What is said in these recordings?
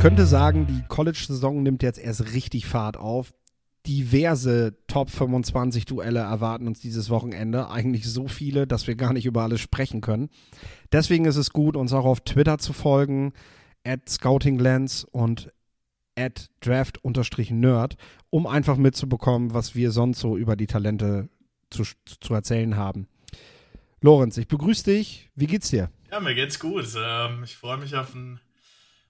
könnte sagen, die College-Saison nimmt jetzt erst richtig Fahrt auf. Diverse Top 25 Duelle erwarten uns dieses Wochenende. Eigentlich so viele, dass wir gar nicht über alles sprechen können. Deswegen ist es gut, uns auch auf Twitter zu folgen, at scoutinglens und at draft-nerd, um einfach mitzubekommen, was wir sonst so über die Talente zu, zu erzählen haben. Lorenz, ich begrüße dich. Wie geht's dir? Ja, mir geht's gut. Ähm, ich freue mich auf ein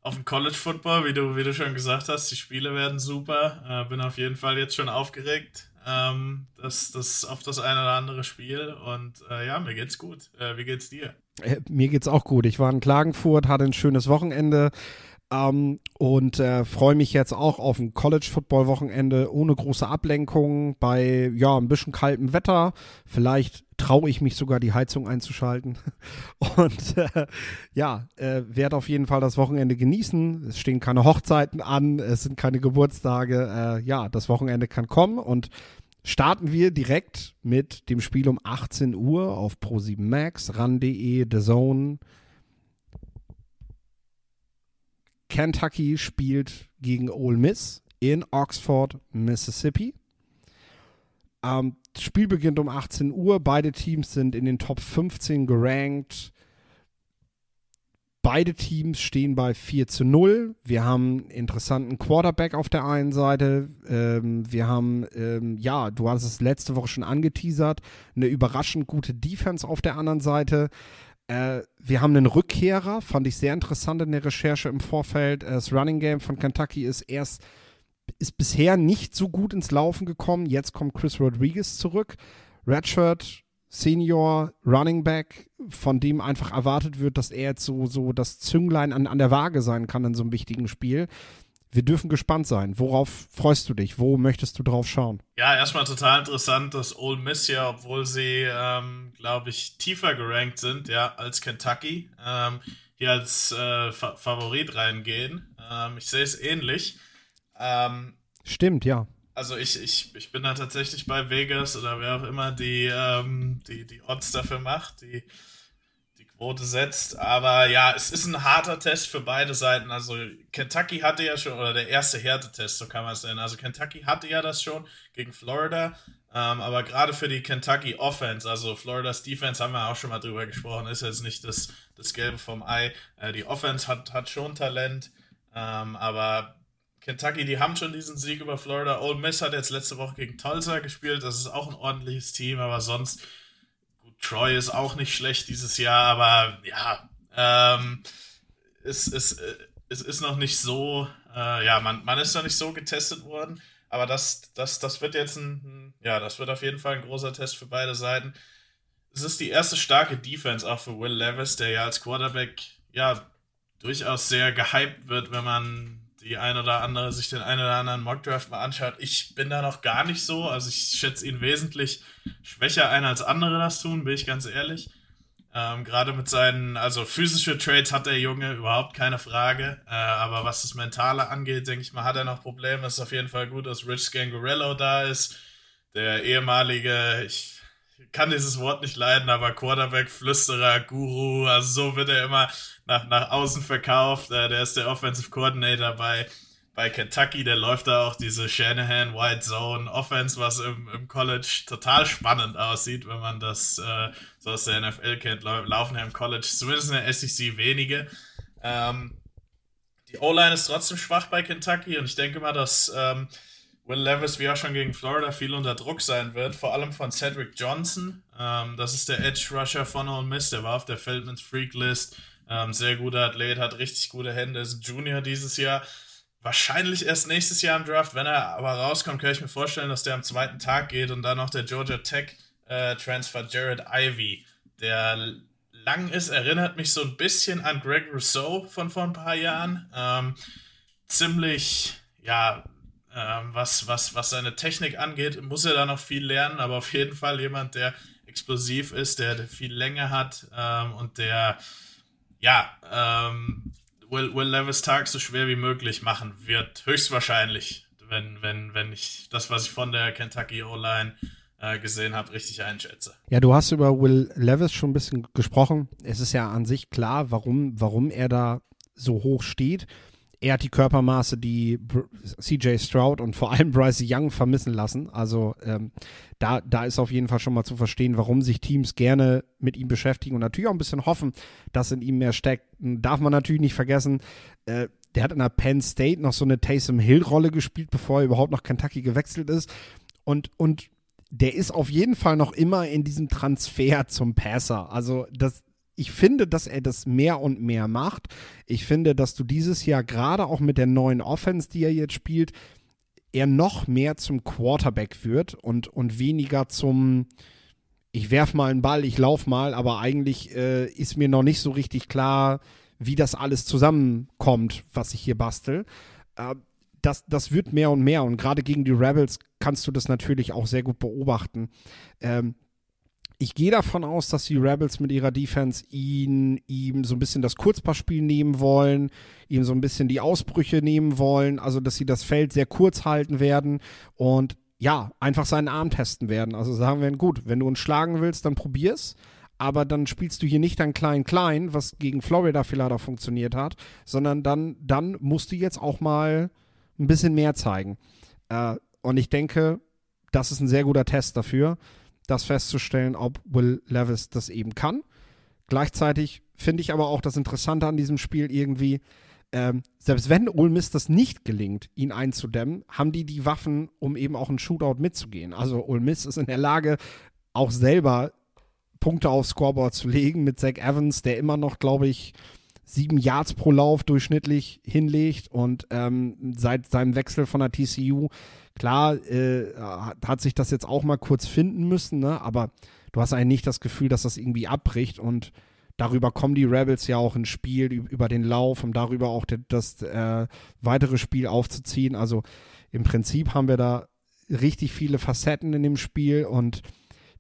auf dem College Football, wie du, wie du schon gesagt hast. Die Spiele werden super. Äh, bin auf jeden Fall jetzt schon aufgeregt ähm, das, das, auf das eine oder andere Spiel. Und äh, ja, mir geht's gut. Äh, wie geht's dir? Äh, mir geht's auch gut. Ich war in Klagenfurt, hatte ein schönes Wochenende. Ähm, und äh, freue mich jetzt auch auf ein College-Football-Wochenende ohne große Ablenkung bei ja ein bisschen kaltem Wetter. Vielleicht traue ich mich sogar die Heizung einzuschalten und äh, ja äh, werde auf jeden Fall das Wochenende genießen. Es stehen keine Hochzeiten an, es sind keine Geburtstage. Äh, ja, das Wochenende kann kommen und starten wir direkt mit dem Spiel um 18 Uhr auf Pro7 Max, ran.de, The Zone Kentucky spielt gegen Ole Miss in Oxford, Mississippi. Ähm, Spiel beginnt um 18 Uhr. Beide Teams sind in den Top 15 gerankt. Beide Teams stehen bei 4 zu 0. Wir haben einen interessanten Quarterback auf der einen Seite. Ähm, wir haben, ähm, ja, du hast es letzte Woche schon angeteasert, eine überraschend gute Defense auf der anderen Seite. Äh, wir haben einen Rückkehrer, fand ich sehr interessant in der Recherche im Vorfeld. Äh, das Running Game von Kentucky ist erst, ist bisher nicht so gut ins Laufen gekommen. Jetzt kommt Chris Rodriguez zurück. Redshirt, Senior, Running Back, von dem einfach erwartet wird, dass er jetzt so, so das Zünglein an, an der Waage sein kann in so einem wichtigen Spiel wir dürfen gespannt sein. Worauf freust du dich? Wo möchtest du drauf schauen? Ja, erstmal total interessant, dass Ole Miss ja, obwohl sie, ähm, glaube ich, tiefer gerankt sind, ja, als Kentucky, ähm, hier als äh, Fa Favorit reingehen. Ähm, ich sehe es ähnlich. Ähm, Stimmt, ja. Also ich, ich, ich bin da tatsächlich bei Vegas oder wer auch immer die, ähm, die, die Odds dafür macht, die Quote setzt. Aber ja, es ist ein harter Test für beide Seiten. Also Kentucky hatte ja schon, oder der erste Härtetest, so kann man es nennen. Also Kentucky hatte ja das schon gegen Florida. Ähm, aber gerade für die Kentucky Offense, also Floridas Defense, haben wir auch schon mal drüber gesprochen, ist jetzt nicht das, das Gelbe vom Ei. Äh, die Offense hat, hat schon Talent, ähm, aber Kentucky, die haben schon diesen Sieg über Florida. Ole Miss hat jetzt letzte Woche gegen Tulsa gespielt, das ist auch ein ordentliches Team, aber sonst Troy ist auch nicht schlecht dieses Jahr, aber ja, ähm, es, es, es ist noch nicht so, äh, ja, man, man ist noch nicht so getestet worden, aber das, das, das wird jetzt ein, ja, das wird auf jeden Fall ein großer Test für beide Seiten. Es ist die erste starke Defense auch für Will Levis, der ja als Quarterback, ja, durchaus sehr gehypt wird, wenn man die ein oder andere, sich den einen oder anderen Mockdraft mal anschaut. Ich bin da noch gar nicht so. Also ich schätze ihn wesentlich schwächer ein als andere das tun, bin ich ganz ehrlich. Ähm, Gerade mit seinen, also physische Trades hat der Junge überhaupt keine Frage. Äh, aber was das Mentale angeht, denke ich mal, hat er noch Probleme. Es ist auf jeden Fall gut, dass Rich Scangarello da ist. Der ehemalige, ich kann dieses Wort nicht leiden, aber Quarterback-Flüsterer, Guru, also so wird er immer nach, nach außen verkauft. Äh, der ist der Offensive Coordinator bei, bei Kentucky. Der läuft da auch diese Shanahan White Zone Offense, was im, im College total spannend aussieht, wenn man das äh, so aus der NFL kennt. Laufen ja im College, zumindest in der SEC wenige. Ähm, die O-Line ist trotzdem schwach bei Kentucky und ich denke mal, dass ähm, Will Levis, wie auch schon gegen Florida, viel unter Druck sein wird, vor allem von Cedric Johnson. Ähm, das ist der Edge Rusher von Ole Miss, der war auf der Feldman's Freak List. Ähm, sehr guter Athlet, hat richtig gute Hände, ist Junior dieses Jahr. Wahrscheinlich erst nächstes Jahr im Draft. Wenn er aber rauskommt, kann ich mir vorstellen, dass der am zweiten Tag geht und dann noch der Georgia Tech äh, Transfer Jared Ivy, der lang ist, erinnert mich so ein bisschen an Greg Rousseau von vor ein paar Jahren. Ähm, ziemlich, ja, ähm, was, was, was seine Technik angeht, muss er da noch viel lernen, aber auf jeden Fall jemand, der explosiv ist, der, der viel Länge hat ähm, und der ja, ähm, Will, Will Levis Tag so schwer wie möglich machen wird. Höchstwahrscheinlich, wenn, wenn, wenn ich das, was ich von der Kentucky O-Line äh, gesehen habe, richtig einschätze. Ja, du hast über Will Levis schon ein bisschen gesprochen. Es ist ja an sich klar, warum, warum er da so hoch steht. Er hat die Körpermaße, die CJ Stroud und vor allem Bryce Young vermissen lassen. Also ähm, da, da ist auf jeden Fall schon mal zu verstehen, warum sich Teams gerne mit ihm beschäftigen und natürlich auch ein bisschen hoffen, dass in ihm mehr steckt. Darf man natürlich nicht vergessen, äh, der hat in der Penn State noch so eine Taysom Hill-Rolle gespielt, bevor er überhaupt nach Kentucky gewechselt ist. Und, und der ist auf jeden Fall noch immer in diesem Transfer zum Passer. Also das, ich finde, dass er das mehr und mehr macht. Ich finde, dass du dieses Jahr gerade auch mit der neuen Offense, die er jetzt spielt, er noch mehr zum Quarterback wird und, und weniger zum, ich werf mal einen Ball, ich lauf mal, aber eigentlich äh, ist mir noch nicht so richtig klar, wie das alles zusammenkommt, was ich hier bastel. Äh, das, das wird mehr und mehr und gerade gegen die Rebels kannst du das natürlich auch sehr gut beobachten. Ähm, ich gehe davon aus, dass die Rebels mit ihrer Defense ihn, ihm so ein bisschen das Kurzpassspiel nehmen wollen, ihm so ein bisschen die Ausbrüche nehmen wollen, also dass sie das Feld sehr kurz halten werden und ja, einfach seinen Arm testen werden. Also sagen wir, gut, wenn du uns schlagen willst, dann probier's. Aber dann spielst du hier nicht ein Klein-Klein, was gegen Florida vielleicht auch funktioniert hat, sondern dann, dann musst du jetzt auch mal ein bisschen mehr zeigen. Äh, und ich denke, das ist ein sehr guter Test dafür das festzustellen, ob Will Levis das eben kann. Gleichzeitig finde ich aber auch das Interessante an diesem Spiel irgendwie, ähm, selbst wenn Ole Miss das nicht gelingt, ihn einzudämmen, haben die die Waffen, um eben auch ein Shootout mitzugehen. Also Ole Miss ist in der Lage, auch selber Punkte aufs Scoreboard zu legen mit Zach Evans, der immer noch, glaube ich, sieben Yards pro Lauf durchschnittlich hinlegt und ähm, seit seinem Wechsel von der TCU Klar äh, hat sich das jetzt auch mal kurz finden müssen, ne? aber du hast eigentlich nicht das Gefühl, dass das irgendwie abbricht und darüber kommen die Rebels ja auch ins Spiel, über den Lauf, um darüber auch das äh, weitere Spiel aufzuziehen. Also im Prinzip haben wir da richtig viele Facetten in dem Spiel und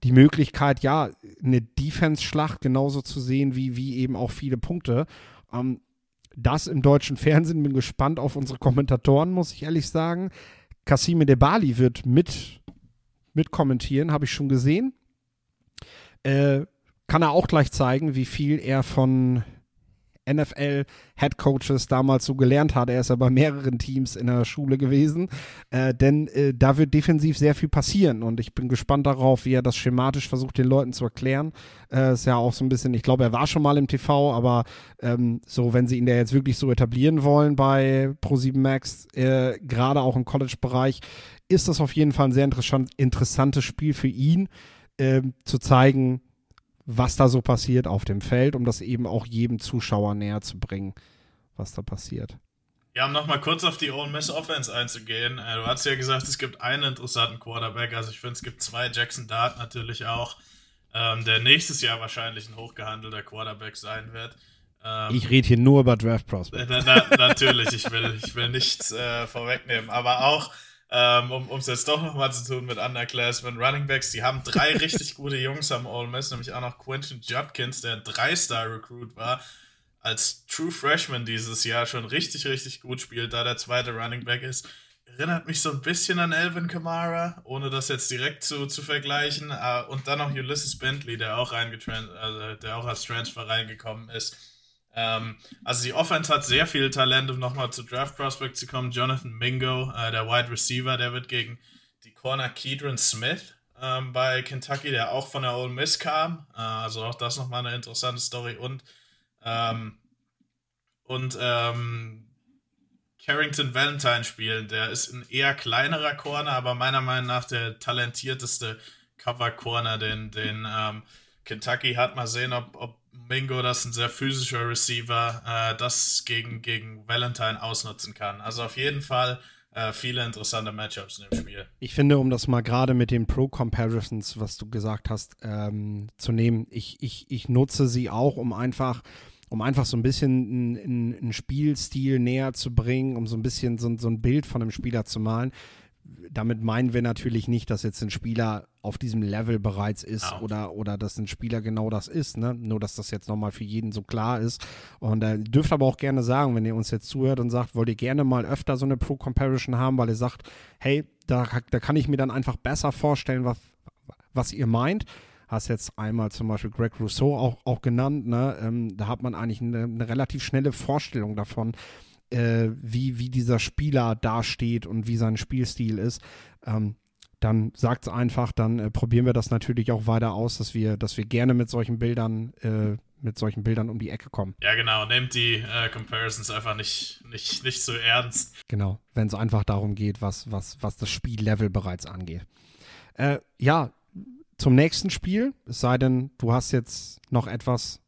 die Möglichkeit, ja, eine Defense-Schlacht genauso zu sehen, wie, wie eben auch viele Punkte. Ähm, das im deutschen Fernsehen, bin gespannt auf unsere Kommentatoren, muss ich ehrlich sagen. Kassime Debali wird mit, mit kommentieren, habe ich schon gesehen. Äh, kann er auch gleich zeigen, wie viel er von NFL Head Coaches damals so gelernt hat. Er ist ja bei mehreren Teams in der Schule gewesen, äh, denn äh, da wird defensiv sehr viel passieren und ich bin gespannt darauf, wie er das schematisch versucht, den Leuten zu erklären. Äh, ist ja auch so ein bisschen, ich glaube, er war schon mal im TV, aber ähm, so, wenn sie ihn da jetzt wirklich so etablieren wollen bei Pro7 Max, äh, gerade auch im College-Bereich, ist das auf jeden Fall ein sehr interessant, interessantes Spiel für ihn, ähm, zu zeigen, was da so passiert auf dem Feld, um das eben auch jedem Zuschauer näher zu bringen, was da passiert. Ja, um nochmal kurz auf die Ole Miss Offense einzugehen. Äh, du hast ja gesagt, es gibt einen interessanten Quarterback. Also ich finde, es gibt zwei. Jackson Dart natürlich auch, ähm, der nächstes Jahr wahrscheinlich ein hochgehandelter Quarterback sein wird. Ähm, ich rede hier nur über Draft Prospects. Na, na, natürlich, ich will, ich will nichts äh, vorwegnehmen. Aber auch ähm, um es jetzt doch nochmal zu tun mit Underclassmen Running Backs. Die haben drei richtig gute Jungs am Ole Miss, nämlich auch noch Quentin Judkins, der ein Drei-Star-Recruit war, als True Freshman dieses Jahr schon richtig, richtig gut spielt, da der zweite Running Back ist. Erinnert mich so ein bisschen an Elvin Kamara, ohne das jetzt direkt zu, zu vergleichen. Uh, und dann noch Ulysses Bentley, der auch, also der auch als Transfer reingekommen ist. Ähm, also die Offense hat sehr viel Talent, um nochmal zu Draft Prospect zu kommen. Jonathan Mingo, äh, der Wide Receiver, der wird gegen die Corner Kedron Smith ähm, bei Kentucky, der auch von der Ole Miss kam. Äh, also auch das nochmal eine interessante Story. Und, ähm, und ähm, Carrington Valentine spielen. Der ist ein eher kleinerer Corner, aber meiner Meinung nach der talentierteste Cover Corner, den, den ähm, Kentucky hat. Mal sehen, ob, ob Mingo, das ist ein sehr physischer Receiver, äh, das gegen, gegen Valentine ausnutzen kann. Also auf jeden Fall äh, viele interessante Matchups in dem Spiel. Ich finde, um das mal gerade mit den Pro-Comparisons, was du gesagt hast, ähm, zu nehmen, ich, ich, ich nutze sie auch, um einfach um einfach so ein bisschen einen Spielstil näher zu bringen, um so ein bisschen so, so ein Bild von einem Spieler zu malen damit meinen wir natürlich nicht, dass jetzt ein Spieler auf diesem Level bereits ist oh. oder, oder dass ein Spieler genau das ist, ne? Nur, dass das jetzt nochmal für jeden so klar ist. Und äh, dürft aber auch gerne sagen, wenn ihr uns jetzt zuhört und sagt, wollt ihr gerne mal öfter so eine Pro-Comparison haben, weil ihr sagt, hey, da, da kann ich mir dann einfach besser vorstellen, was, was ihr meint hast jetzt einmal zum Beispiel Greg Rousseau auch, auch genannt, ne? Ähm, da hat man eigentlich eine, eine, relativ schnelle Vorstellung davon, äh, wie, wie dieser Spieler dasteht und wie sein Spielstil ist, ähm, dann sagt es einfach, dann äh, probieren wir das natürlich auch weiter aus, dass wir, dass wir gerne mit solchen Bildern, äh, mit solchen Bildern um die Ecke kommen. Ja, genau. Nehmt die äh, Comparisons einfach nicht, nicht, nicht so ernst. Genau, wenn es einfach darum geht, was, was, was das Spiellevel bereits angeht. Äh, ja, zum nächsten Spiel, es sei denn, du hast jetzt noch etwas,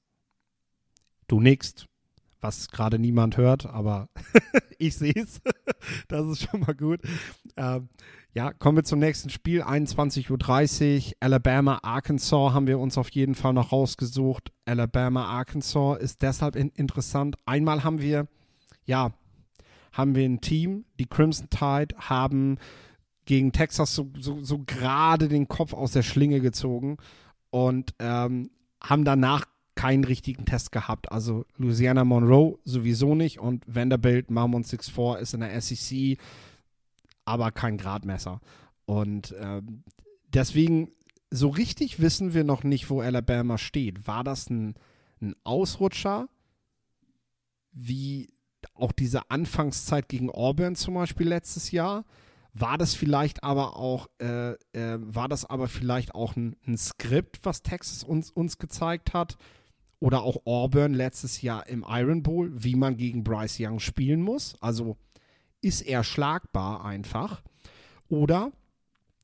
du nickst, was gerade niemand hört, aber ich sehe es. das ist schon mal gut. Ähm, ja, kommen wir zum nächsten Spiel. 21.30 Uhr. Alabama, Arkansas haben wir uns auf jeden Fall noch rausgesucht. Alabama, Arkansas ist deshalb in interessant. Einmal haben wir, ja, haben wir ein Team. Die Crimson Tide haben gegen Texas so, so, so gerade den Kopf aus der Schlinge gezogen und ähm, haben danach keinen richtigen Test gehabt. Also Louisiana Monroe sowieso nicht und Vanderbilt Marmon 6-4 ist in der SEC aber kein Gradmesser. Und ähm, deswegen, so richtig wissen wir noch nicht, wo Alabama steht. War das ein, ein Ausrutscher, wie auch diese Anfangszeit gegen Auburn zum Beispiel letztes Jahr? War das vielleicht aber auch, äh, äh, war das aber vielleicht auch ein, ein, Skript, was Texas uns, uns gezeigt hat? Oder auch Auburn letztes Jahr im Iron Bowl, wie man gegen Bryce Young spielen muss? Also ist er schlagbar einfach? Oder,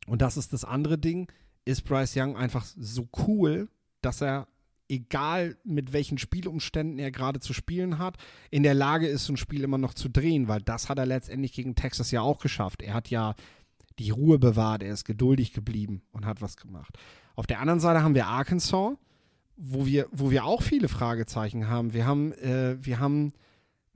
und das ist das andere Ding, ist Bryce Young einfach so cool, dass er, egal mit welchen Spielumständen er gerade zu spielen hat, in der Lage ist, so ein Spiel immer noch zu drehen, weil das hat er letztendlich gegen Texas ja auch geschafft. Er hat ja die Ruhe bewahrt, er ist geduldig geblieben und hat was gemacht. Auf der anderen Seite haben wir Arkansas, wo wir, wo wir auch viele Fragezeichen haben. Wir haben, äh, wir haben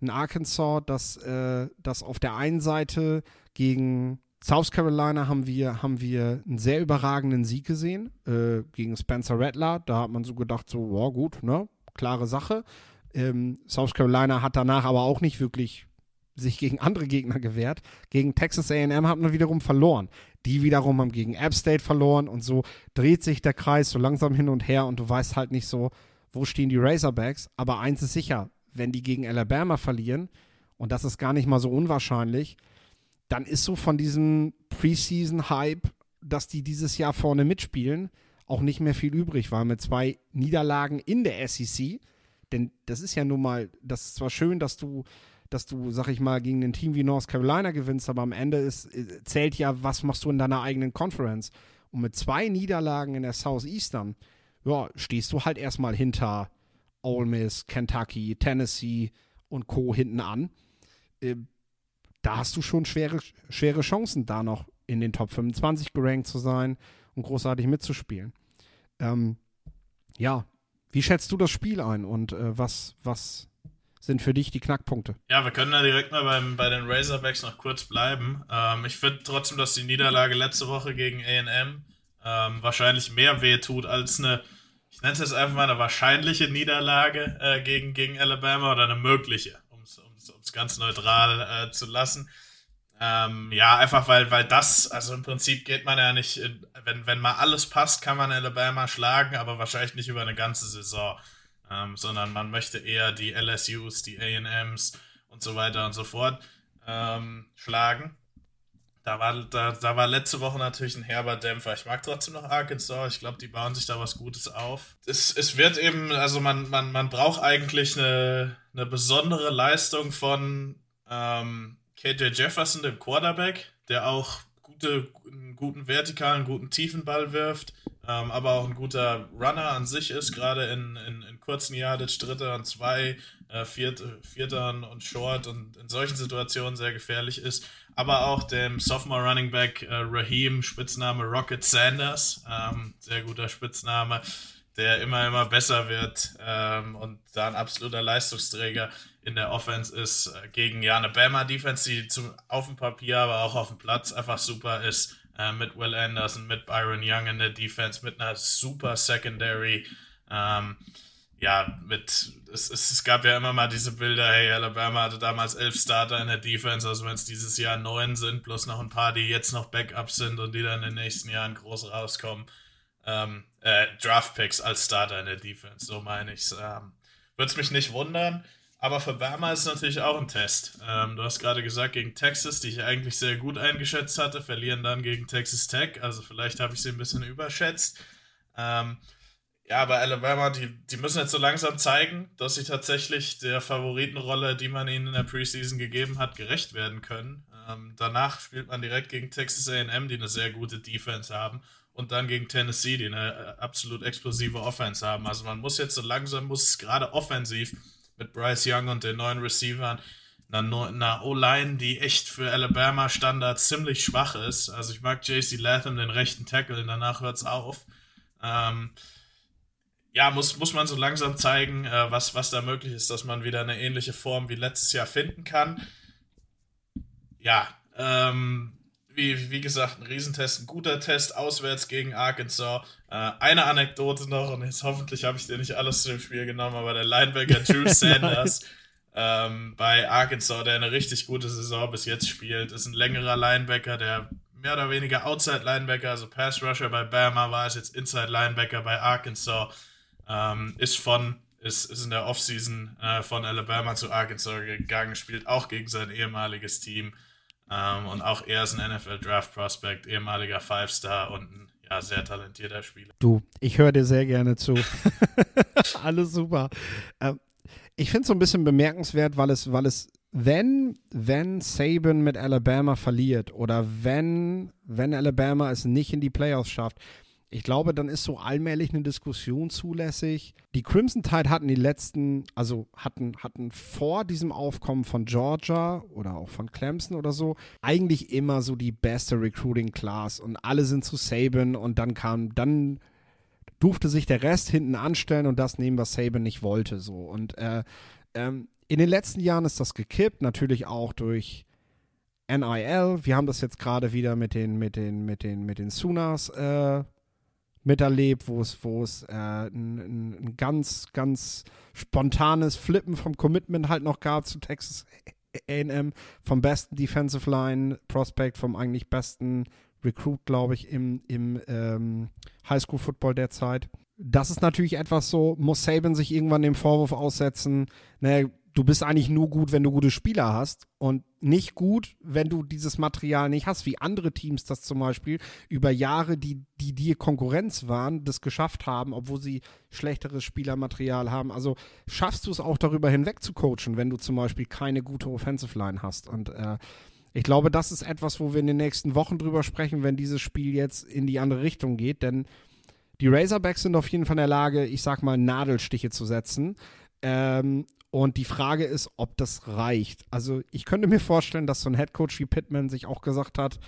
in Arkansas, dass äh, das auf der einen Seite gegen South Carolina haben wir, haben wir einen sehr überragenden Sieg gesehen äh, gegen Spencer Rattler. Da hat man so gedacht, so, wow, gut, ne? Klare Sache. Ähm, South Carolina hat danach aber auch nicht wirklich sich gegen andere Gegner gewehrt. Gegen Texas AM hat man wiederum verloren. Die wiederum haben gegen App State verloren und so dreht sich der Kreis so langsam hin und her und du weißt halt nicht so, wo stehen die Razorbacks. Aber eins ist sicher, wenn die gegen Alabama verlieren, und das ist gar nicht mal so unwahrscheinlich, dann ist so von diesem Preseason-Hype, dass die dieses Jahr vorne mitspielen, auch nicht mehr viel übrig, weil mit zwei Niederlagen in der SEC, denn das ist ja nun mal, das ist zwar schön, dass du, dass du, sag ich mal, gegen ein Team wie North Carolina gewinnst, aber am Ende ist, zählt ja, was machst du in deiner eigenen Conference. Und mit zwei Niederlagen in der Southeastern, ja, stehst du halt erstmal hinter Ole Miss, Kentucky, Tennessee und Co. hinten an. Äh, da hast du schon schwere, schwere Chancen, da noch in den Top 25 gerankt zu sein und großartig mitzuspielen. Ähm, ja, wie schätzt du das Spiel ein und äh, was, was sind für dich die Knackpunkte? Ja, wir können da direkt mal beim, bei den Razorbacks noch kurz bleiben. Ähm, ich finde trotzdem, dass die Niederlage letzte Woche gegen AM ähm, wahrscheinlich mehr wehtut als eine ich nenne es jetzt einfach mal eine wahrscheinliche Niederlage äh, gegen, gegen Alabama oder eine mögliche, um es ganz neutral äh, zu lassen. Ähm, ja, einfach weil, weil das, also im Prinzip geht man ja nicht, wenn, wenn mal alles passt, kann man Alabama schlagen, aber wahrscheinlich nicht über eine ganze Saison, ähm, sondern man möchte eher die LSUs, die AMs und so weiter und so fort ähm, schlagen. Da war, da, da war letzte Woche natürlich ein herber Dämpfer. Ich mag trotzdem noch Arkansas. Ich glaube, die bauen sich da was Gutes auf. Es, es wird eben, also man, man, man braucht eigentlich eine, eine besondere Leistung von ähm, KJ Jefferson, dem Quarterback, der auch gute, einen guten vertikalen, guten tiefen Ball wirft, ähm, aber auch ein guter Runner an sich ist, gerade in, in, in kurzen Yardage, Dritter und Zwei, äh, Viert, und Short und in solchen Situationen sehr gefährlich ist. Aber auch dem Sophomore Running Back äh, Raheem, Spitzname Rocket Sanders, ähm, sehr guter Spitzname, der immer, immer besser wird ähm, und da ein absoluter Leistungsträger in der Offense ist, äh, gegen ja eine Bama Defense, die zum, auf dem Papier, aber auch auf dem Platz einfach super ist, äh, mit Will Anderson, mit Byron Young in der Defense, mit einer super Secondary. Ähm, ja, mit, es, es, es, gab ja immer mal diese Bilder, hey, Alabama hatte damals elf Starter in der Defense, also wenn es dieses Jahr neun sind, plus noch ein paar, die jetzt noch Backups sind und die dann in den nächsten Jahren groß rauskommen, ähm, äh, Draftpicks als Starter in der Defense, so meine ich es. Ähm, Würde es mich nicht wundern, Aber für Bama ist es natürlich auch ein Test. Ähm, du hast gerade gesagt, gegen Texas, die ich eigentlich sehr gut eingeschätzt hatte, verlieren dann gegen Texas Tech. Also vielleicht habe ich sie ein bisschen überschätzt. Ähm, ja, aber Alabama, die, die müssen jetzt so langsam zeigen, dass sie tatsächlich der Favoritenrolle, die man ihnen in der Preseason gegeben hat, gerecht werden können. Ähm, danach spielt man direkt gegen Texas AM, die eine sehr gute Defense haben. Und dann gegen Tennessee, die eine äh, absolut explosive Offense haben. Also man muss jetzt so langsam, muss gerade offensiv mit Bryce Young und den neuen Receivern, einer O-Line, die echt für Alabama Standards ziemlich schwach ist. Also ich mag JC Latham, den rechten Tackle, danach hört es auf. Ähm, ja, muss, muss man so langsam zeigen, äh, was, was da möglich ist, dass man wieder eine ähnliche Form wie letztes Jahr finden kann. Ja, ähm, wie, wie gesagt, ein Riesentest, ein guter Test auswärts gegen Arkansas. Äh, eine Anekdote noch, und jetzt hoffentlich habe ich dir nicht alles zu dem Spiel genommen, aber der Linebacker Drew Sanders ähm, bei Arkansas, der eine richtig gute Saison bis jetzt spielt, ist ein längerer Linebacker, der mehr oder weniger Outside Linebacker, also Pass Rusher bei Bama war, ist jetzt Inside Linebacker bei Arkansas, ähm, ist von ist, ist in der Offseason äh, von Alabama zu Arkansas gegangen, spielt auch gegen sein ehemaliges Team. Ähm, und auch er ist ein NFL Draft Prospect, ehemaliger Five-Star und ein ja, sehr talentierter Spieler. Du, ich höre dir sehr gerne zu. Alles super. Ähm, ich finde es so ein bisschen bemerkenswert, weil es, weil es, wenn, wenn Saban mit Alabama verliert oder wenn, wenn Alabama es nicht in die Playoffs schafft, ich glaube, dann ist so allmählich eine Diskussion zulässig. Die Crimson Tide hatten die letzten, also hatten, hatten vor diesem Aufkommen von Georgia oder auch von Clemson oder so, eigentlich immer so die beste Recruiting Class und alle sind zu Saban und dann kam, dann durfte sich der Rest hinten anstellen und das nehmen, was Saban nicht wollte. So. Und äh, ähm, in den letzten Jahren ist das gekippt, natürlich auch durch NIL. Wir haben das jetzt gerade wieder mit den, mit den, mit den, mit den Sooners äh, miterlebt, wo es, wo es äh, ein, ein, ganz, ganz spontanes Flippen vom Commitment halt noch gab zu Texas AM, vom besten Defensive Line Prospect, vom eigentlich besten Recruit, glaube ich, im, im ähm, Highschool Football derzeit. Das ist natürlich etwas so, muss Saban sich irgendwann dem Vorwurf aussetzen, naja, du bist eigentlich nur gut, wenn du gute Spieler hast und nicht gut, wenn du dieses Material nicht hast, wie andere Teams das zum Beispiel über Jahre, die, die dir Konkurrenz waren, das geschafft haben, obwohl sie schlechteres Spielermaterial haben. Also schaffst du es auch darüber hinweg zu coachen, wenn du zum Beispiel keine gute Offensive Line hast. Und äh, ich glaube, das ist etwas, wo wir in den nächsten Wochen drüber sprechen, wenn dieses Spiel jetzt in die andere Richtung geht, denn die Razorbacks sind auf jeden Fall in der Lage, ich sag mal, Nadelstiche zu setzen. Ähm, und die Frage ist, ob das reicht. Also ich könnte mir vorstellen, dass so ein Headcoach wie Pittman sich auch gesagt hat,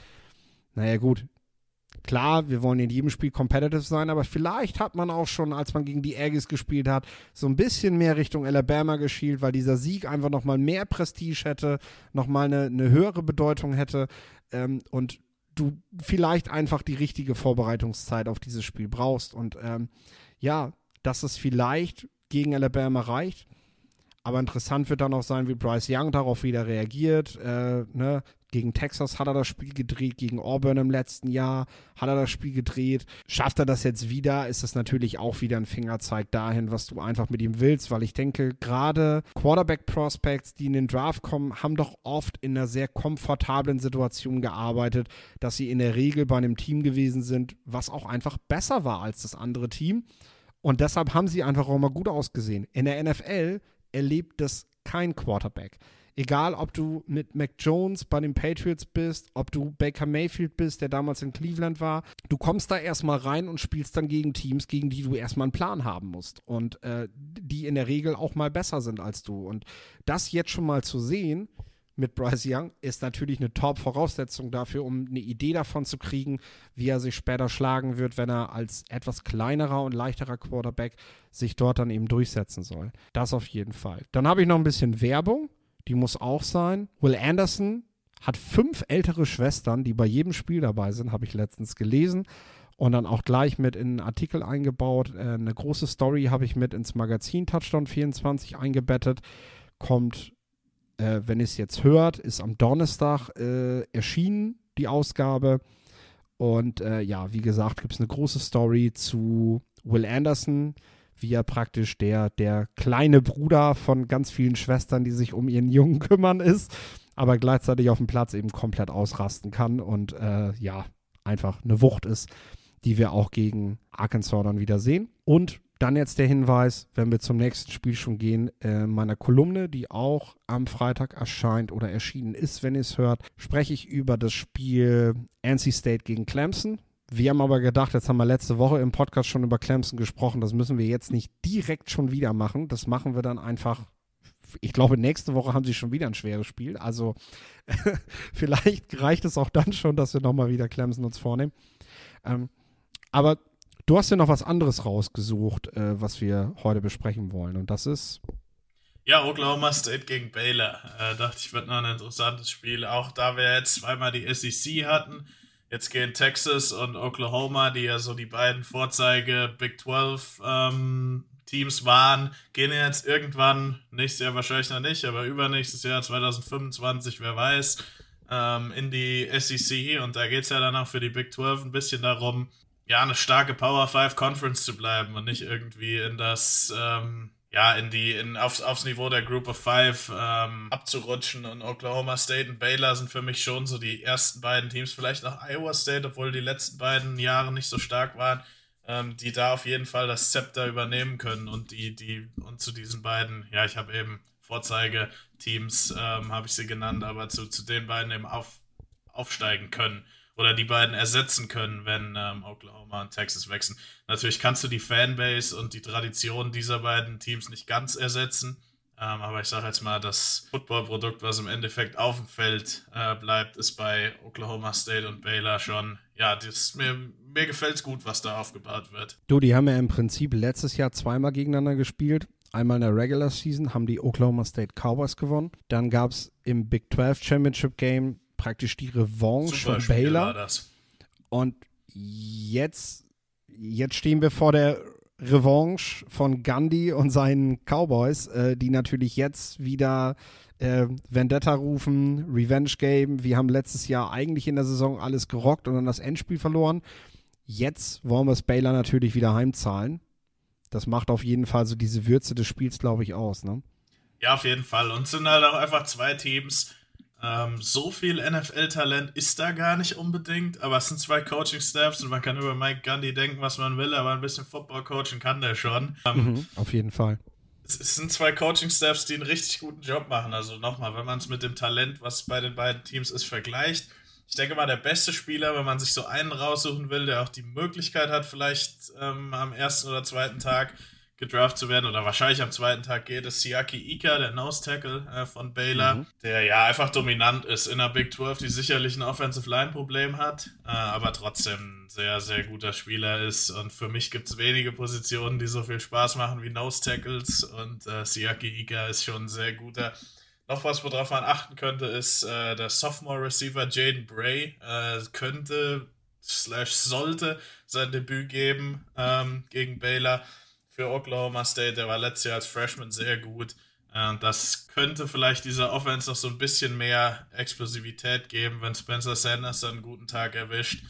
naja gut, klar, wir wollen in jedem Spiel competitive sein, aber vielleicht hat man auch schon, als man gegen die Aggies gespielt hat, so ein bisschen mehr Richtung Alabama geschielt, weil dieser Sieg einfach nochmal mehr Prestige hätte, nochmal eine, eine höhere Bedeutung hätte ähm, und du vielleicht einfach die richtige Vorbereitungszeit auf dieses Spiel brauchst. Und ähm, ja, dass es vielleicht gegen Alabama reicht, aber interessant wird dann auch sein, wie Bryce Young darauf wieder reagiert. Äh, ne? Gegen Texas hat er das Spiel gedreht, gegen Auburn im letzten Jahr hat er das Spiel gedreht. Schafft er das jetzt wieder, ist das natürlich auch wieder ein Fingerzeig dahin, was du einfach mit ihm willst, weil ich denke, gerade Quarterback-Prospects, die in den Draft kommen, haben doch oft in einer sehr komfortablen Situation gearbeitet, dass sie in der Regel bei einem Team gewesen sind, was auch einfach besser war als das andere Team. Und deshalb haben sie einfach auch mal gut ausgesehen. In der NFL erlebt das kein Quarterback. Egal, ob du mit Mac Jones bei den Patriots bist, ob du Baker Mayfield bist, der damals in Cleveland war, du kommst da erstmal rein und spielst dann gegen Teams, gegen die du erstmal einen Plan haben musst und äh, die in der Regel auch mal besser sind als du. Und das jetzt schon mal zu sehen, mit Bryce Young ist natürlich eine Top-Voraussetzung dafür, um eine Idee davon zu kriegen, wie er sich später schlagen wird, wenn er als etwas kleinerer und leichterer Quarterback sich dort dann eben durchsetzen soll. Das auf jeden Fall. Dann habe ich noch ein bisschen Werbung, die muss auch sein. Will Anderson hat fünf ältere Schwestern, die bei jedem Spiel dabei sind, habe ich letztens gelesen. Und dann auch gleich mit in einen Artikel eingebaut. Äh, eine große Story habe ich mit ins Magazin Touchdown 24 eingebettet. Kommt äh, wenn ihr es jetzt hört, ist am Donnerstag äh, erschienen, die Ausgabe. Und äh, ja, wie gesagt, gibt es eine große Story zu Will Anderson, wie er praktisch der, der kleine Bruder von ganz vielen Schwestern, die sich um ihren Jungen kümmern, ist, aber gleichzeitig auf dem Platz eben komplett ausrasten kann und äh, ja, einfach eine Wucht ist, die wir auch gegen Arkansas dann wieder sehen. Und dann jetzt der Hinweis, wenn wir zum nächsten Spiel schon gehen, äh, meiner Kolumne, die auch am Freitag erscheint oder erschienen ist, wenn ihr es hört, spreche ich über das Spiel NC State gegen Clemson. Wir haben aber gedacht, jetzt haben wir letzte Woche im Podcast schon über Clemson gesprochen, das müssen wir jetzt nicht direkt schon wieder machen. Das machen wir dann einfach. Ich glaube, nächste Woche haben sie schon wieder ein schweres Spiel. Also vielleicht reicht es auch dann schon, dass wir nochmal wieder Clemson uns vornehmen. Ähm, aber du hast ja noch was anderes rausgesucht, äh, was wir heute besprechen wollen. Und das ist. Ja, Oklahoma State gegen Baylor. Äh, dachte ich, wird noch ein interessantes Spiel. Auch da wir jetzt zweimal die SEC hatten. Jetzt gehen Texas und Oklahoma, die ja so die beiden Vorzeige Big 12 ähm, Teams waren, gehen jetzt irgendwann, nächstes Jahr wahrscheinlich noch nicht, aber übernächstes Jahr 2025, wer weiß, ähm, in die SEC. Und da geht es ja dann auch für die Big 12 ein bisschen darum, ja, eine starke Power 5 Conference zu bleiben und nicht irgendwie in das, ähm, ja, in die, in, aufs, aufs Niveau der Group of Five ähm, abzurutschen. Und Oklahoma State und Baylor sind für mich schon so die ersten beiden Teams, vielleicht noch Iowa State, obwohl die letzten beiden Jahre nicht so stark waren, ähm, die da auf jeden Fall das Zepter übernehmen können und die, die, und zu diesen beiden, ja, ich habe eben Vorzeigeteams, ähm, habe ich sie genannt, aber zu, zu den beiden eben auf, aufsteigen können oder die beiden ersetzen können, wenn ähm, Oklahoma und Texas wechseln. Natürlich kannst du die Fanbase und die Tradition dieser beiden Teams nicht ganz ersetzen. Ähm, aber ich sage jetzt mal, das Footballprodukt, was im Endeffekt auf dem Feld äh, bleibt, ist bei Oklahoma State und Baylor schon, ja, das, mir, mir gefällt es gut, was da aufgebaut wird. Du, die haben ja im Prinzip letztes Jahr zweimal gegeneinander gespielt. Einmal in der Regular Season haben die Oklahoma State Cowboys gewonnen. Dann gab es im Big 12 Championship Game praktisch die Revanche Super von Baylor. Und jetzt, jetzt stehen wir vor der Revanche von Gandhi und seinen Cowboys, äh, die natürlich jetzt wieder äh, Vendetta rufen, Revenge Game. Wir haben letztes Jahr eigentlich in der Saison alles gerockt und dann das Endspiel verloren. Jetzt wollen wir es Baylor natürlich wieder heimzahlen. Das macht auf jeden Fall so diese Würze des Spiels, glaube ich, aus. Ne? Ja, auf jeden Fall. Und es sind halt auch einfach zwei Teams, ähm, so viel NFL-Talent ist da gar nicht unbedingt, aber es sind zwei Coaching-Staffs und man kann über Mike Gundy denken, was man will, aber ein bisschen Football-Coaching kann der schon. Ähm, mhm, auf jeden Fall. Es, es sind zwei Coaching-Staffs, die einen richtig guten Job machen. Also nochmal, wenn man es mit dem Talent, was bei den beiden Teams ist, vergleicht. Ich denke mal, der beste Spieler, wenn man sich so einen raussuchen will, der auch die Möglichkeit hat, vielleicht ähm, am ersten oder zweiten Tag gedraft zu werden oder wahrscheinlich am zweiten Tag geht, ist Siaki Ika, der Nose Tackle äh, von Baylor, mhm. der ja einfach dominant ist in der Big 12, die sicherlich ein Offensive Line Problem hat, äh, aber trotzdem ein sehr, sehr guter Spieler ist und für mich gibt es wenige Positionen, die so viel Spaß machen wie Nose Tackles und äh, Siaki Ika ist schon ein sehr guter. Noch was, worauf man achten könnte, ist äh, der Sophomore Receiver Jaden Bray äh, könnte slash sollte sein Debüt geben ähm, gegen Baylor für Oklahoma State. Der war letztes Jahr als Freshman sehr gut. Und das könnte vielleicht dieser Offense noch so ein bisschen mehr Explosivität geben, wenn Spencer Sanders dann einen guten Tag erwischt.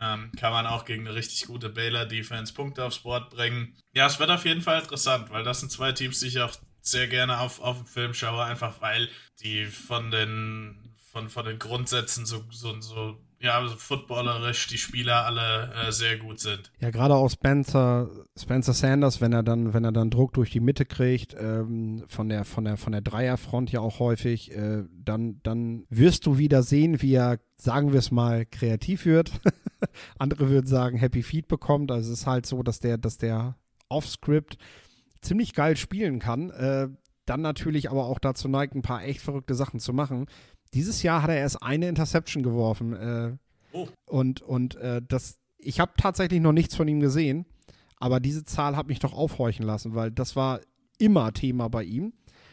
Ähm, kann man auch gegen eine richtig gute Baylor Defense Punkte aufs Board bringen. Ja, es wird auf jeden Fall interessant, weil das sind zwei Teams, die ich auch sehr gerne auf, auf dem Film schaue, einfach weil die von den, von, von den Grundsätzen so, so, so ja, also footballerisch die Spieler alle äh, sehr gut sind. Ja, gerade auch Spencer, Spencer Sanders, wenn er dann, wenn er dann Druck durch die Mitte kriegt, ähm, von der, von der, von der Dreierfront ja auch häufig, äh, dann, dann wirst du wieder sehen, wie er, sagen wir es mal, kreativ wird. Andere würden sagen, Happy Feet bekommt. Also es ist halt so, dass der, dass der Off-Script ziemlich geil spielen kann. Äh, dann natürlich aber auch dazu neigt, ein paar echt verrückte Sachen zu machen. Dieses Jahr hat er erst eine Interception geworfen. Äh, oh. Und, und äh, das, ich habe tatsächlich noch nichts von ihm gesehen, aber diese Zahl hat mich doch aufhorchen lassen, weil das war immer Thema bei ihm,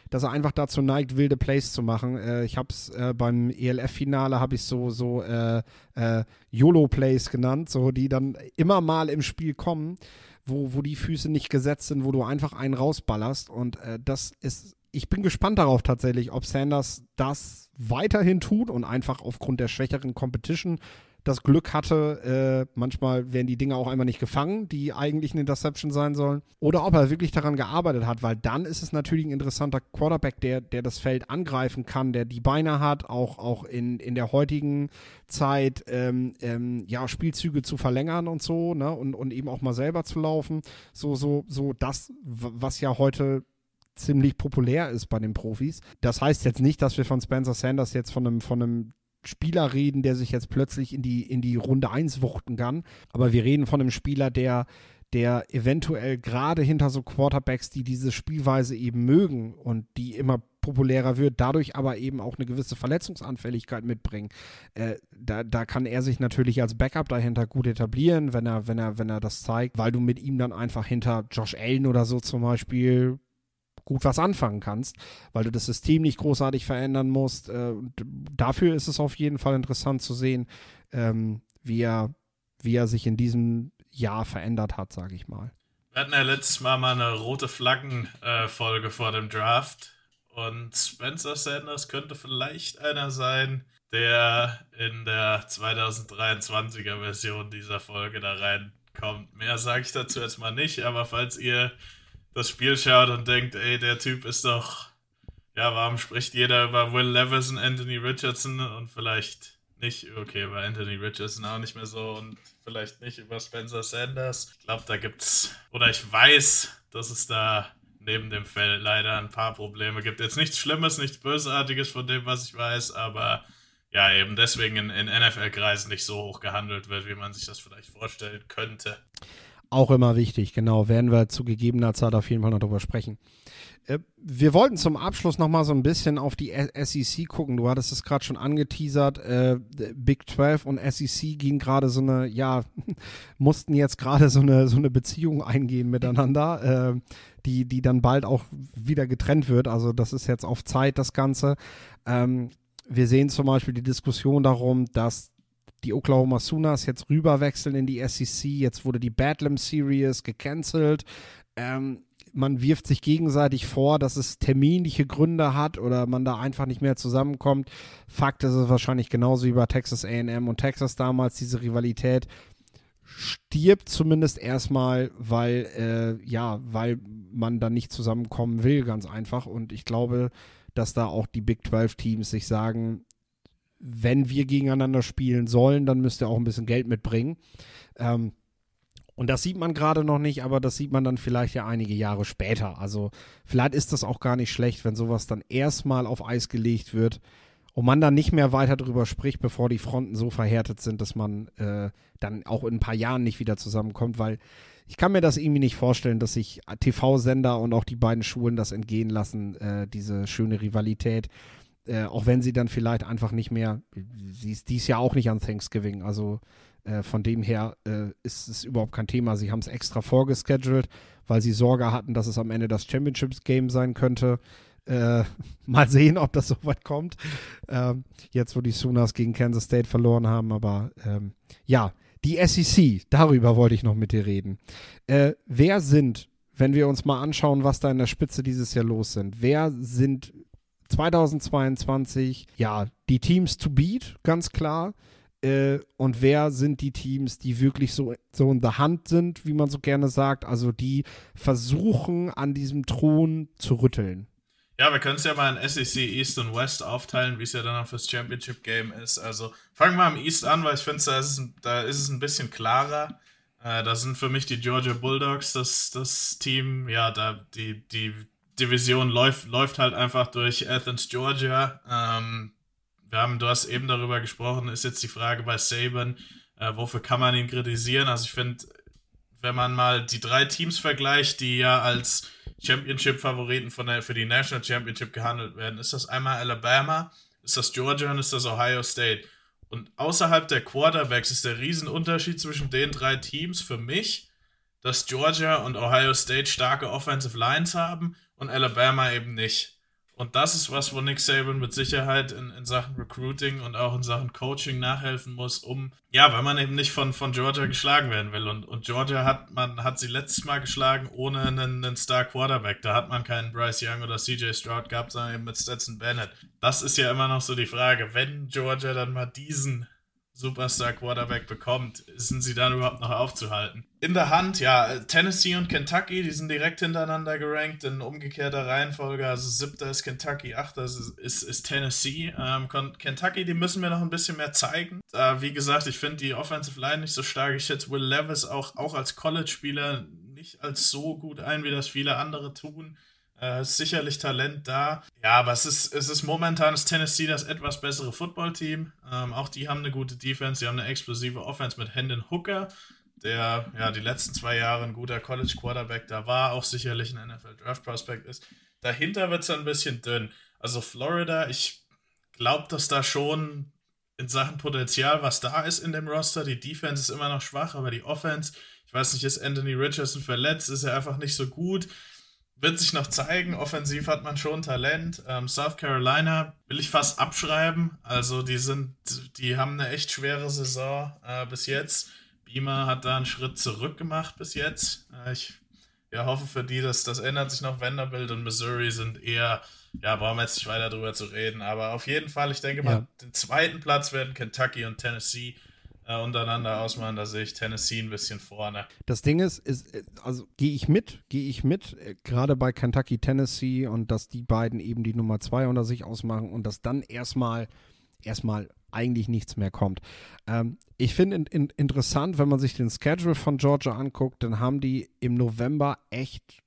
dass er einfach dazu neigt, wilde Plays zu machen. Äh, ich habe es äh, beim ELF-Finale habe ich so so äh, äh, YOLO-Plays genannt, so die dann immer mal im Spiel kommen, wo, wo die Füße nicht gesetzt sind, wo du einfach einen rausballerst und das ist ich bin gespannt darauf tatsächlich, ob Sanders das weiterhin tut und einfach aufgrund der schwächeren Competition das Glück hatte, äh, manchmal werden die Dinge auch einfach nicht gefangen, die eigentlich eine Interception sein sollen, oder ob er wirklich daran gearbeitet hat, weil dann ist es natürlich ein interessanter Quarterback, der, der das Feld angreifen kann, der die Beine hat, auch, auch in, in der heutigen Zeit ähm, ähm, ja, Spielzüge zu verlängern und so, ne, und, und eben auch mal selber zu laufen. So, so, so das, was ja heute ziemlich populär ist bei den Profis. Das heißt jetzt nicht, dass wir von Spencer Sanders jetzt von einem, von einem Spieler reden, der sich jetzt plötzlich in die, in die Runde 1 wuchten kann. Aber wir reden von einem Spieler, der, der eventuell gerade hinter so Quarterbacks, die diese Spielweise eben mögen und die immer populärer wird, dadurch aber eben auch eine gewisse Verletzungsanfälligkeit mitbringen. Äh, da, da kann er sich natürlich als Backup dahinter gut etablieren, wenn er, wenn er, wenn er das zeigt, weil du mit ihm dann einfach hinter Josh Allen oder so zum Beispiel gut was anfangen kannst, weil du das System nicht großartig verändern musst. Äh, dafür ist es auf jeden Fall interessant zu sehen, ähm, wie, er, wie er sich in diesem Jahr verändert hat, sage ich mal. Wir hatten ja letztes Mal mal eine rote Flaggen-Folge äh, vor dem Draft und Spencer Sanders könnte vielleicht einer sein, der in der 2023er Version dieser Folge da reinkommt. Mehr sage ich dazu jetzt mal nicht, aber falls ihr das Spiel schaut und denkt, ey, der Typ ist doch, ja, warum spricht jeder über Will Levis und Anthony Richardson und vielleicht nicht, okay, bei Anthony Richardson auch nicht mehr so und vielleicht nicht über Spencer Sanders. Ich glaube, da gibt's, oder ich weiß, dass es da neben dem Feld leider ein paar Probleme gibt. Jetzt nichts Schlimmes, nichts Bösartiges von dem, was ich weiß, aber ja, eben deswegen in, in NFL-Kreisen nicht so hoch gehandelt wird, wie man sich das vielleicht vorstellen könnte. Auch immer wichtig, genau. Werden wir zu gegebener Zeit auf jeden Fall noch drüber sprechen. Äh, wir wollten zum Abschluss noch mal so ein bisschen auf die SEC gucken. Du hattest es gerade schon angeteasert. Äh, Big 12 und SEC gehen gerade so eine, ja, mussten jetzt gerade so eine, so eine Beziehung eingehen miteinander, äh, die, die dann bald auch wieder getrennt wird. Also das ist jetzt auf Zeit, das Ganze. Ähm, wir sehen zum Beispiel die Diskussion darum, dass die Oklahoma Sooners jetzt rüberwechseln in die SEC. Jetzt wurde die Badlam Series gecancelt. Ähm, man wirft sich gegenseitig vor, dass es terminliche Gründe hat oder man da einfach nicht mehr zusammenkommt. Fakt ist es wahrscheinlich genauso wie bei Texas AM und Texas damals, diese Rivalität stirbt zumindest erstmal, weil, äh, ja, weil man da nicht zusammenkommen will, ganz einfach. Und ich glaube, dass da auch die Big 12 Teams sich sagen, wenn wir gegeneinander spielen sollen, dann müsst ihr auch ein bisschen Geld mitbringen. Ähm, und das sieht man gerade noch nicht, aber das sieht man dann vielleicht ja einige Jahre später. Also vielleicht ist das auch gar nicht schlecht, wenn sowas dann erstmal auf Eis gelegt wird und man dann nicht mehr weiter darüber spricht, bevor die Fronten so verhärtet sind, dass man äh, dann auch in ein paar Jahren nicht wieder zusammenkommt, weil ich kann mir das irgendwie nicht vorstellen, dass sich TV-Sender und auch die beiden Schulen das entgehen lassen, äh, diese schöne Rivalität. Äh, auch wenn sie dann vielleicht einfach nicht mehr, sie ist dies Jahr auch nicht an Thanksgiving, also äh, von dem her äh, ist es überhaupt kein Thema. Sie haben es extra vorgeschedult, weil sie Sorge hatten, dass es am Ende das Championships-Game sein könnte. Äh, mal sehen, ob das so weit kommt. Ähm, jetzt, wo die Sooners gegen Kansas State verloren haben, aber ähm, ja, die SEC, darüber wollte ich noch mit dir reden. Äh, wer sind, wenn wir uns mal anschauen, was da in der Spitze dieses Jahr los sind, wer sind 2022, ja, die Teams to beat, ganz klar. Äh, und wer sind die Teams, die wirklich so, so in der Hand sind, wie man so gerne sagt, also die versuchen, an diesem Thron zu rütteln? Ja, wir können es ja mal in SEC East und West aufteilen, wie es ja dann auch fürs Championship Game ist. Also fangen wir am East an, weil ich finde, da, da ist es ein bisschen klarer. Äh, da sind für mich die Georgia Bulldogs das, das Team, ja, da die, die Division läuft, läuft halt einfach durch Athens, Georgia. Ähm, wir haben, du hast eben darüber gesprochen, ist jetzt die Frage bei Saban, äh, wofür kann man ihn kritisieren? Also ich finde, wenn man mal die drei Teams vergleicht, die ja als Championship-Favoriten für die National Championship gehandelt werden, ist das einmal Alabama, ist das Georgia und ist das Ohio State. Und außerhalb der Quarterbacks ist der Riesenunterschied zwischen den drei Teams für mich, dass Georgia und Ohio State starke Offensive Lines haben und Alabama eben nicht. Und das ist was, wo Nick Saban mit Sicherheit in, in Sachen Recruiting und auch in Sachen Coaching nachhelfen muss, um, ja, weil man eben nicht von, von Georgia geschlagen werden will. Und, und Georgia hat, man hat sie letztes Mal geschlagen ohne einen, einen Star Quarterback. Da hat man keinen Bryce Young oder CJ Stroud gehabt, sondern eben mit Stetson Bennett. Das ist ja immer noch so die Frage, wenn Georgia dann mal diesen Superstar-Quarterback bekommt, sind sie dann überhaupt noch aufzuhalten? In der Hand, ja, Tennessee und Kentucky, die sind direkt hintereinander gerankt in umgekehrter Reihenfolge. Also siebter ist Kentucky, achter ist, ist, ist Tennessee. Ähm, Kentucky, die müssen wir noch ein bisschen mehr zeigen. Äh, wie gesagt, ich finde die Offensive Line nicht so stark. Ich schätze Will Levis auch, auch als College-Spieler nicht als so gut ein, wie das viele andere tun. Äh, sicherlich Talent da. Ja, aber es ist, es ist momentan das Tennessee das etwas bessere Footballteam. Ähm, auch die haben eine gute Defense, die haben eine explosive Offense mit Hendon Hooker, der ja die letzten zwei Jahre ein guter College Quarterback da war, auch sicherlich ein NFL Draft Prospect ist. Dahinter wird es ein bisschen dünn. Also Florida, ich glaube, dass da schon in Sachen Potenzial was da ist in dem Roster. Die Defense ist immer noch schwach, aber die Offense, ich weiß nicht, ist Anthony Richardson verletzt, ist er einfach nicht so gut wird sich noch zeigen. Offensiv hat man schon Talent. Ähm, South Carolina will ich fast abschreiben. Also die sind, die haben eine echt schwere Saison äh, bis jetzt. Beamer hat da einen Schritt zurück gemacht bis jetzt. Äh, ich ja, hoffe für die, dass das ändert sich noch. Vanderbilt und Missouri sind eher, ja, brauchen wir jetzt nicht weiter drüber zu reden. Aber auf jeden Fall, ich denke mal, ja. den zweiten Platz werden Kentucky und Tennessee untereinander ausmachen. Da sehe ich Tennessee ein bisschen vorne. Das Ding ist, ist äh, also gehe ich mit, gehe ich mit, äh, gerade bei Kentucky, Tennessee und dass die beiden eben die Nummer zwei unter sich ausmachen und dass dann erstmal erstmal eigentlich nichts mehr kommt. Ähm, ich finde in, in, interessant, wenn man sich den Schedule von Georgia anguckt, dann haben die im November echt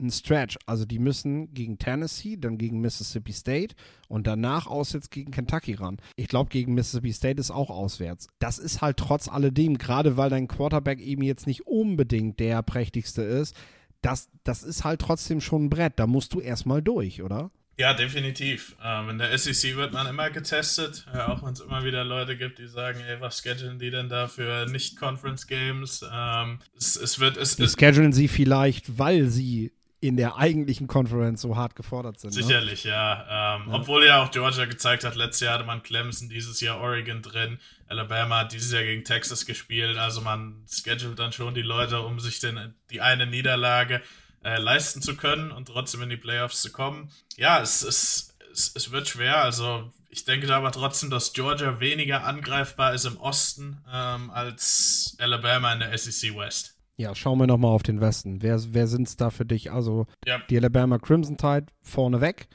ein Stretch. Also die müssen gegen Tennessee, dann gegen Mississippi State und danach auswärts gegen Kentucky ran. Ich glaube, gegen Mississippi State ist auch auswärts. Das ist halt trotz alledem, gerade weil dein Quarterback eben jetzt nicht unbedingt der prächtigste ist, das, das ist halt trotzdem schon ein Brett. Da musst du erstmal durch, oder? Ja, definitiv. Ähm, in der SEC wird man immer getestet, ja, auch wenn es immer wieder Leute gibt, die sagen, ey, was schedulen die denn da für Nicht-Conference-Games? Ähm, es, es, wird... Es, die schedulen sie vielleicht, weil sie in der eigentlichen Conference so hart gefordert sind. Ne? Sicherlich, ne? ja. Ähm, ja. Obwohl ja auch Georgia gezeigt hat, letztes Jahr hatte man Clemson, dieses Jahr Oregon drin, Alabama hat dieses Jahr gegen Texas gespielt, also man schedult dann schon die Leute, um sich denn die eine Niederlage äh, leisten zu können und trotzdem in die Playoffs zu kommen. Ja, es, es, es, es wird schwer, also ich denke da aber trotzdem, dass Georgia weniger angreifbar ist im Osten ähm, als Alabama in der SEC West. Ja, schauen wir nochmal auf den Westen. Wer, wer sind es da für dich? Also ja. die Alabama Crimson Tide vorneweg.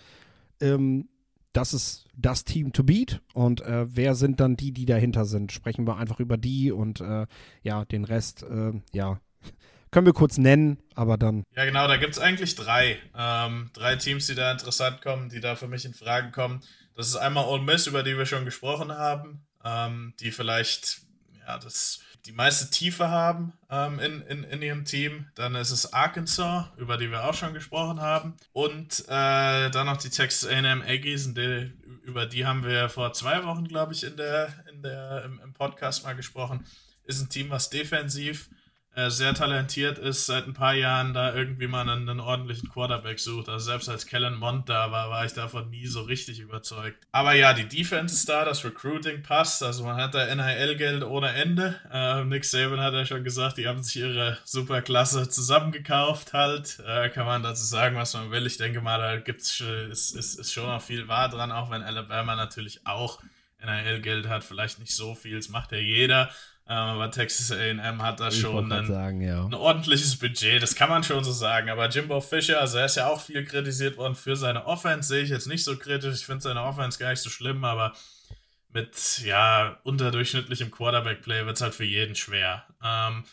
Ähm, das ist das Team to beat. Und äh, wer sind dann die, die dahinter sind? Sprechen wir einfach über die und äh, ja, den Rest, äh, ja, können wir kurz nennen, aber dann. Ja, genau, da gibt es eigentlich drei. Ähm, drei Teams, die da interessant kommen, die da für mich in Frage kommen. Das ist einmal Ole Miss, über die wir schon gesprochen haben, ähm, die vielleicht, ja, das die meiste Tiefe haben ähm, in, in, in ihrem Team. Dann ist es Arkansas, über die wir auch schon gesprochen haben. Und äh, dann noch die Texas AM Aggies, die, über die haben wir vor zwei Wochen, glaube ich, in der, in der, im, im Podcast mal gesprochen. Ist ein Team, was defensiv äh, sehr talentiert ist, seit ein paar Jahren da irgendwie mal einen, einen, ordentlichen Quarterback sucht. Also selbst als Kellen Mond da war, war ich davon nie so richtig überzeugt. Aber ja, die Defense ist da, das Recruiting passt. Also man hat da NHL-Geld ohne Ende. Äh, Nick Saban hat ja schon gesagt, die haben sich ihre Superklasse zusammengekauft halt. Äh, kann man dazu sagen, was man will. Ich denke mal, da gibt's ist, ist, ist schon noch viel wahr dran, auch wenn Alabama natürlich auch NHL-Geld hat. Vielleicht nicht so viel, das macht ja jeder. Ähm, aber Texas AM hat da ich schon ein, sagen, ja. ein, ordentliches Budget, das kann man schon so sagen. Aber Jimbo Fischer, also er ist ja auch viel kritisiert worden für seine Offense, sehe ich jetzt nicht so kritisch. Ich finde seine Offense gar nicht so schlimm, aber mit ja unterdurchschnittlichem Quarterback-Play wird es halt für jeden schwer. Ähm,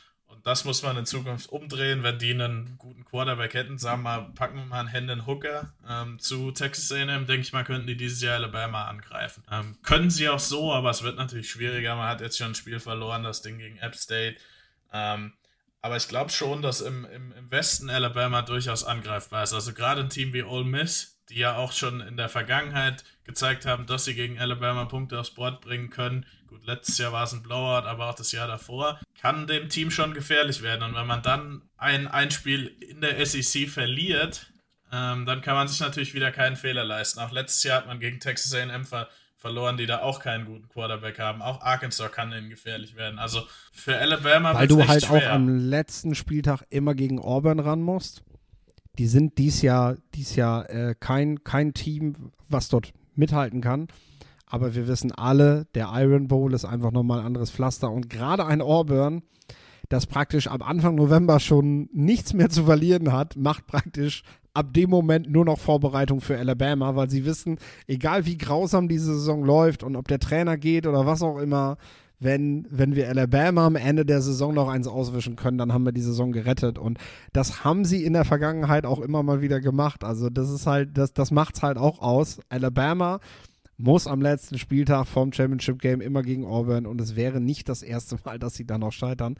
das muss man in Zukunft umdrehen, wenn die einen guten Quarterback hätten. Sagen wir mal, packen wir mal einen Hendon Hooker ähm, zu Texas A&M, denke ich mal, könnten die dieses Jahr Alabama angreifen. Ähm, können sie auch so, aber es wird natürlich schwieriger. Man hat jetzt schon ein Spiel verloren, das Ding gegen App State. Ähm, aber ich glaube schon, dass im, im, im Westen Alabama durchaus angreifbar ist. Also gerade ein Team wie Ole Miss, die ja auch schon in der Vergangenheit gezeigt haben, dass sie gegen Alabama Punkte aufs Board bringen können, gut, letztes Jahr war es ein Blowout, aber auch das Jahr davor, kann dem Team schon gefährlich werden. Und wenn man dann ein, ein Spiel in der SEC verliert, ähm, dann kann man sich natürlich wieder keinen Fehler leisten. Auch letztes Jahr hat man gegen Texas AM ver verloren, die da auch keinen guten Quarterback haben. Auch Arkansas kann ihnen gefährlich werden. Also für Alabama Weil du halt schwer. auch am letzten Spieltag immer gegen Auburn ran musst. Die sind dies Jahr, dies Jahr äh, kein, kein Team, was dort mithalten kann. aber wir wissen alle, der Iron Bowl ist einfach nochmal ein anderes Pflaster und gerade ein Auburn, das praktisch ab Anfang November schon nichts mehr zu verlieren hat, macht praktisch ab dem Moment nur noch Vorbereitung für Alabama, weil sie wissen, egal wie grausam diese Saison läuft und ob der Trainer geht oder was auch immer, wenn, wenn wir Alabama am Ende der Saison noch eins auswischen können, dann haben wir die Saison gerettet. Und das haben sie in der Vergangenheit auch immer mal wieder gemacht. Also das ist halt, das, das macht's halt auch aus. Alabama muss am letzten Spieltag vom Championship Game immer gegen Auburn und es wäre nicht das erste Mal, dass sie da noch scheitern.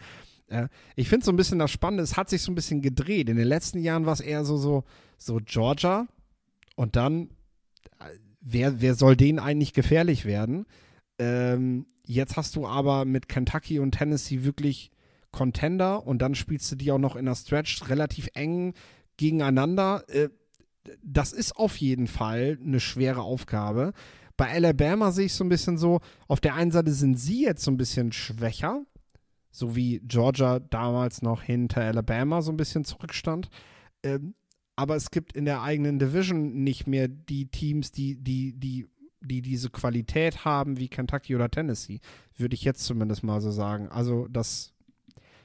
Äh, ich finde so ein bisschen das Spannende, es hat sich so ein bisschen gedreht. In den letzten Jahren war es eher so, so, so Georgia und dann, äh, wer, wer soll denen eigentlich gefährlich werden? Ähm, jetzt hast du aber mit Kentucky und Tennessee wirklich Contender und dann spielst du die auch noch in der Stretch relativ eng gegeneinander. Äh, das ist auf jeden Fall eine schwere Aufgabe. Bei Alabama sehe ich so ein bisschen so, auf der einen Seite sind sie jetzt so ein bisschen schwächer, so wie Georgia damals noch hinter Alabama so ein bisschen zurückstand. Ähm, aber es gibt in der eigenen Division nicht mehr die Teams, die, die, die, die diese Qualität haben wie Kentucky oder Tennessee, würde ich jetzt zumindest mal so sagen. Also, dass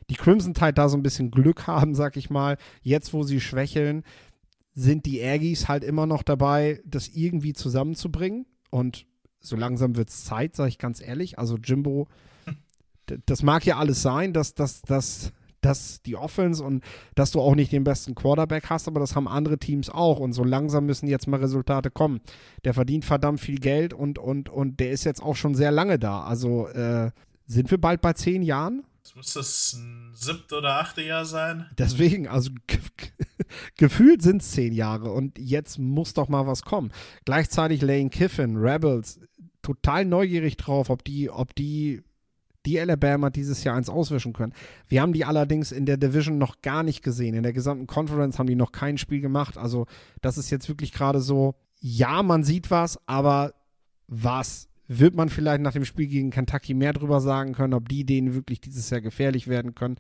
die Crimson Tide da so ein bisschen Glück haben, sag ich mal, jetzt wo sie schwächeln, sind die Aggies halt immer noch dabei, das irgendwie zusammenzubringen. Und so langsam wird es Zeit, sage ich ganz ehrlich. Also Jimbo, das mag ja alles sein, dass, dass, dass, dass die Offense und dass du auch nicht den besten Quarterback hast, aber das haben andere Teams auch. Und so langsam müssen jetzt mal Resultate kommen. Der verdient verdammt viel Geld und, und, und der ist jetzt auch schon sehr lange da. Also äh, sind wir bald bei zehn Jahren? Das müsste das ein siebte oder achte Jahr sein. Deswegen, also gefühlt sind es zehn Jahre und jetzt muss doch mal was kommen. Gleichzeitig Lane Kiffin, Rebels, total neugierig drauf, ob die, ob die die Alabama dieses Jahr eins auswischen können. Wir haben die allerdings in der Division noch gar nicht gesehen. In der gesamten Conference haben die noch kein Spiel gemacht. Also das ist jetzt wirklich gerade so, ja, man sieht was, aber was wird man vielleicht nach dem Spiel gegen Kentucky mehr drüber sagen können, ob die denen wirklich dieses Jahr gefährlich werden können.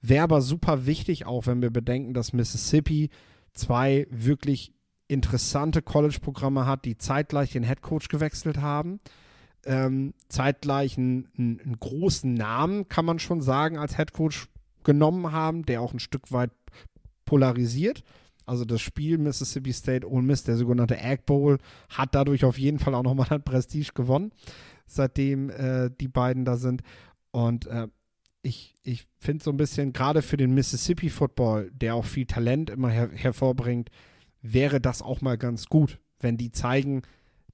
Wäre aber super wichtig, auch wenn wir bedenken, dass Mississippi zwei wirklich interessante College-Programme hat, die zeitgleich den Headcoach gewechselt haben. Ähm, zeitgleich einen, einen, großen Namen, kann man schon sagen, als Headcoach genommen haben, der auch ein Stück weit polarisiert. Also das Spiel Mississippi State Ole Miss, der sogenannte Egg Bowl, hat dadurch auf jeden Fall auch nochmal an Prestige gewonnen, seitdem äh, die beiden da sind. Und äh, ich, ich finde so ein bisschen, gerade für den Mississippi Football, der auch viel Talent immer her hervorbringt, wäre das auch mal ganz gut, wenn die zeigen,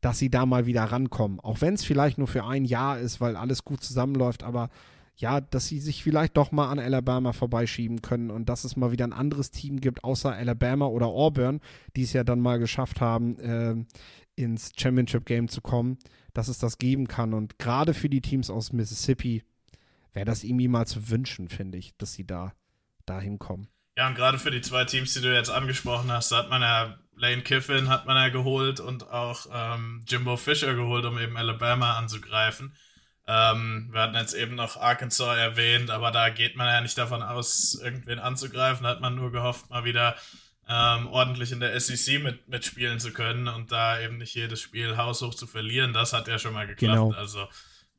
dass sie da mal wieder rankommen. Auch wenn es vielleicht nur für ein Jahr ist, weil alles gut zusammenläuft, aber ja, dass sie sich vielleicht doch mal an Alabama vorbeischieben können und dass es mal wieder ein anderes Team gibt, außer Alabama oder Auburn, die es ja dann mal geschafft haben, äh, ins Championship Game zu kommen, dass es das geben kann. Und gerade für die Teams aus Mississippi wäre das irgendwie mal zu wünschen, finde ich, dass sie da dahin kommen. Ja, und gerade für die zwei Teams, die du jetzt angesprochen hast, da hat man ja Lane Kiffin hat man ja geholt und auch ähm, Jimbo Fisher geholt, um eben Alabama anzugreifen. Ähm, wir hatten jetzt eben noch Arkansas erwähnt, aber da geht man ja nicht davon aus, irgendwen anzugreifen. Da hat man nur gehofft, mal wieder ähm, ordentlich in der SEC mit, mitspielen zu können und da eben nicht jedes Spiel haushoch zu verlieren. Das hat ja schon mal geklappt. Genau. Also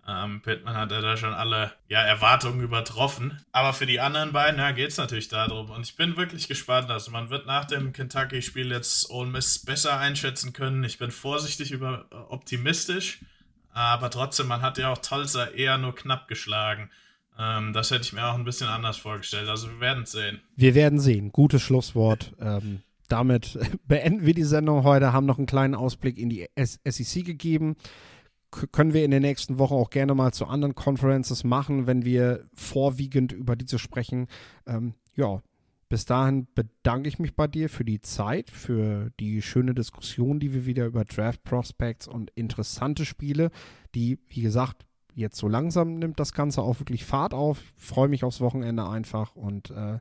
ähm, Pittman hat da schon alle ja, Erwartungen übertroffen. Aber für die anderen beiden ja, geht es natürlich darum. Und ich bin wirklich gespannt. Also man wird nach dem Kentucky-Spiel jetzt Ole Miss besser einschätzen können. Ich bin vorsichtig über äh, optimistisch. Aber trotzdem, man hat ja auch Tulsa eher nur knapp geschlagen. Ähm, das hätte ich mir auch ein bisschen anders vorgestellt. Also wir werden sehen. Wir werden sehen. Gutes Schlusswort. Ähm, damit beenden wir die Sendung heute, haben noch einen kleinen Ausblick in die SEC gegeben. Können wir in der nächsten Woche auch gerne mal zu anderen Conferences machen, wenn wir vorwiegend über diese sprechen. Ähm, ja, bis dahin bedanke ich mich bei dir für die Zeit, für die schöne Diskussion, die wir wieder über Draft Prospects und interessante Spiele, die, wie gesagt, jetzt so langsam nimmt das Ganze auch wirklich Fahrt auf. Ich freue mich aufs Wochenende einfach und äh,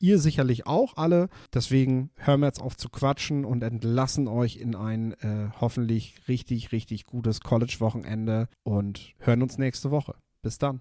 ihr sicherlich auch alle. Deswegen hören wir jetzt auf zu quatschen und entlassen euch in ein äh, hoffentlich richtig, richtig gutes College-Wochenende und hören uns nächste Woche. Bis dann.